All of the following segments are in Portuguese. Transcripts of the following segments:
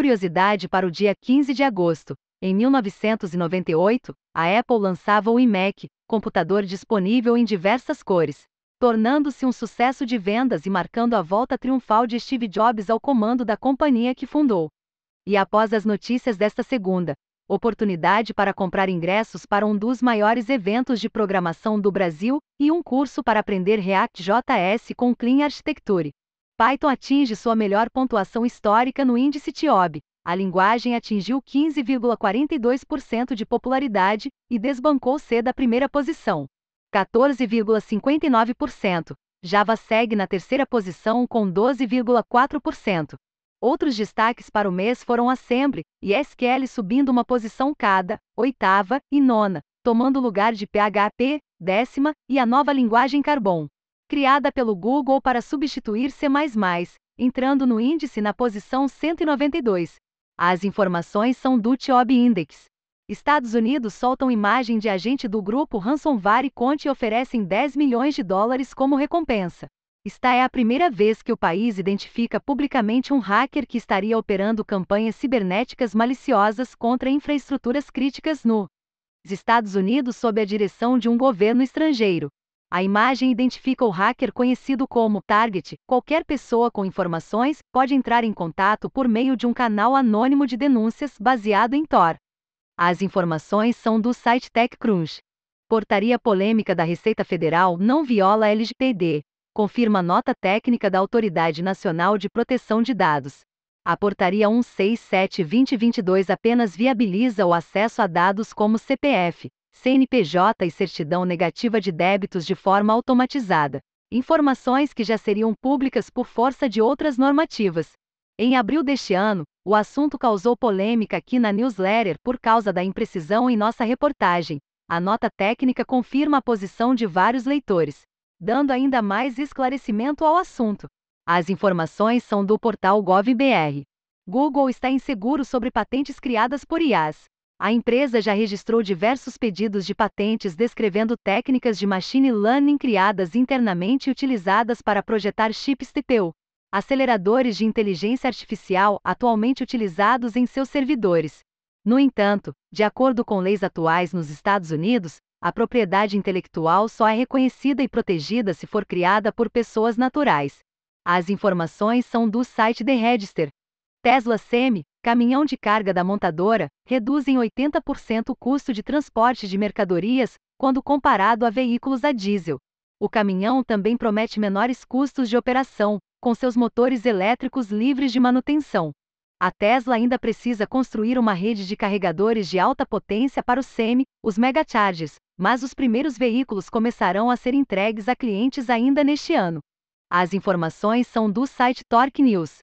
Curiosidade para o dia 15 de agosto. Em 1998, a Apple lançava o iMac, computador disponível em diversas cores, tornando-se um sucesso de vendas e marcando a volta triunfal de Steve Jobs ao comando da companhia que fundou. E após as notícias desta segunda, oportunidade para comprar ingressos para um dos maiores eventos de programação do Brasil e um curso para aprender React.js com Clean Architecture. Python atinge sua melhor pontuação histórica no índice TIOB. A linguagem atingiu 15,42% de popularidade e desbancou C da primeira posição. 14,59%. Java segue na terceira posição com 12,4%. Outros destaques para o mês foram Assembly e SQL subindo uma posição cada, oitava e nona, tomando lugar de PHP, décima, e a nova linguagem Carbon, criada pelo Google para substituir C++, entrando no índice na posição 192. As informações são do TIOB Index. Estados Unidos soltam imagem de agente do grupo Ransomware e Conte e oferecem 10 milhões de dólares como recompensa. Esta é a primeira vez que o país identifica publicamente um hacker que estaria operando campanhas cibernéticas maliciosas contra infraestruturas críticas no Estados Unidos sob a direção de um governo estrangeiro. A imagem identifica o hacker conhecido como target. Qualquer pessoa com informações pode entrar em contato por meio de um canal anônimo de denúncias baseado em Tor. As informações são do site TechCrunch. Portaria polêmica da Receita Federal não viola LGPD, confirma nota técnica da Autoridade Nacional de Proteção de Dados. A Portaria 167-2022 apenas viabiliza o acesso a dados como CPF, CNPJ e certidão negativa de débitos de forma automatizada, informações que já seriam públicas por força de outras normativas. Em abril deste ano, o assunto causou polêmica aqui na newsletter por causa da imprecisão em nossa reportagem. A nota técnica confirma a posição de vários leitores, dando ainda mais esclarecimento ao assunto. As informações são do portal GovBR. Google está inseguro sobre patentes criadas por IAs. A empresa já registrou diversos pedidos de patentes descrevendo técnicas de machine learning criadas internamente e utilizadas para projetar chips TPU, aceleradores de inteligência artificial atualmente utilizados em seus servidores. No entanto, de acordo com leis atuais nos Estados Unidos, a propriedade intelectual só é reconhecida e protegida se for criada por pessoas naturais. As informações são do site The Register. Tesla Semi, caminhão de carga da montadora, reduz em 80% o custo de transporte de mercadorias quando comparado a veículos a diesel. O caminhão também promete menores custos de operação, com seus motores elétricos livres de manutenção. A Tesla ainda precisa construir uma rede de carregadores de alta potência para o semi, os megachargers, mas os primeiros veículos começarão a ser entregues a clientes ainda neste ano. As informações são do site Torque News.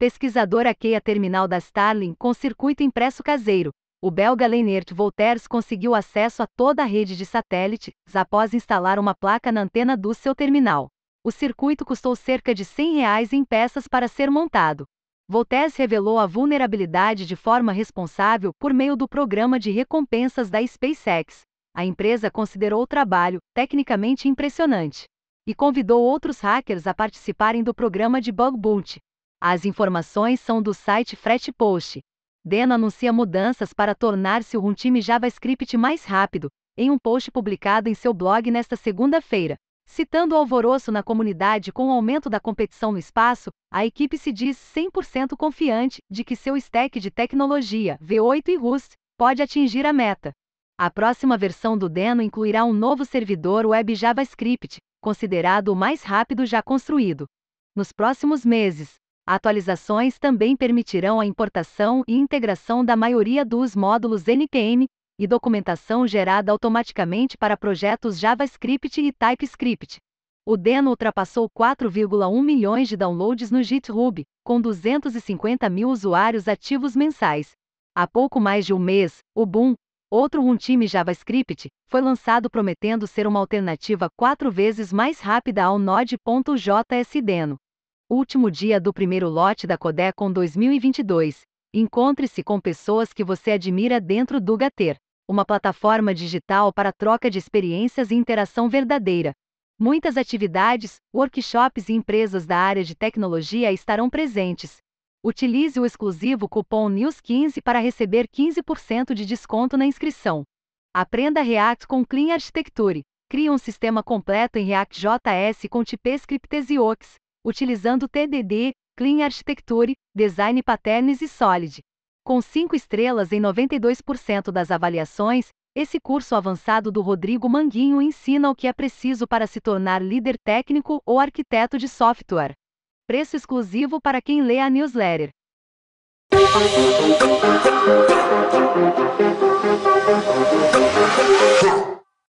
Pesquisador hackeia terminal da Starlink com circuito impresso caseiro. O belga Leinert Volters conseguiu acesso a toda a rede de satélites após instalar uma placa na antena do seu terminal. O circuito custou cerca de 100 reais em peças para ser montado. Voltes revelou a vulnerabilidade de forma responsável por meio do programa de recompensas da SpaceX. A empresa considerou o trabalho tecnicamente impressionante e convidou outros hackers a participarem do programa de bug bounty. As informações são do site FretPost. Deno anuncia mudanças para tornar-se o runtime JavaScript mais rápido, em um post publicado em seu blog nesta segunda-feira. Citando o alvoroço na comunidade com o aumento da competição no espaço, a equipe se diz 100% confiante de que seu stack de tecnologia V8 e Rust pode atingir a meta. A próxima versão do Deno incluirá um novo servidor web JavaScript, considerado o mais rápido já construído. Nos próximos meses, atualizações também permitirão a importação e integração da maioria dos módulos NPM e documentação gerada automaticamente para projetos JavaScript e TypeScript. O Deno ultrapassou 4,1 milhões de downloads no GitHub, com 250 mil usuários ativos mensais. Há pouco mais de um mês, o Boom, outro runtime JavaScript, foi lançado prometendo ser uma alternativa quatro vezes mais rápida ao Node.js Deno. Último dia do primeiro lote da Codecon 2022. Encontre-se com pessoas que você admira dentro do Gater uma plataforma digital para troca de experiências e interação verdadeira. Muitas atividades, workshops e empresas da área de tecnologia estarão presentes. Utilize o exclusivo cupom NEWS15 para receber 15% de desconto na inscrição. Aprenda React com Clean Architecture. Crie um sistema completo em React.js com TypeScript e Ox, utilizando TDD, Clean Architecture, Design Patterns e Solid. Com 5 estrelas em 92% das avaliações, esse curso avançado do Rodrigo Manguinho ensina o que é preciso para se tornar líder técnico ou arquiteto de software. Preço exclusivo para quem lê a newsletter.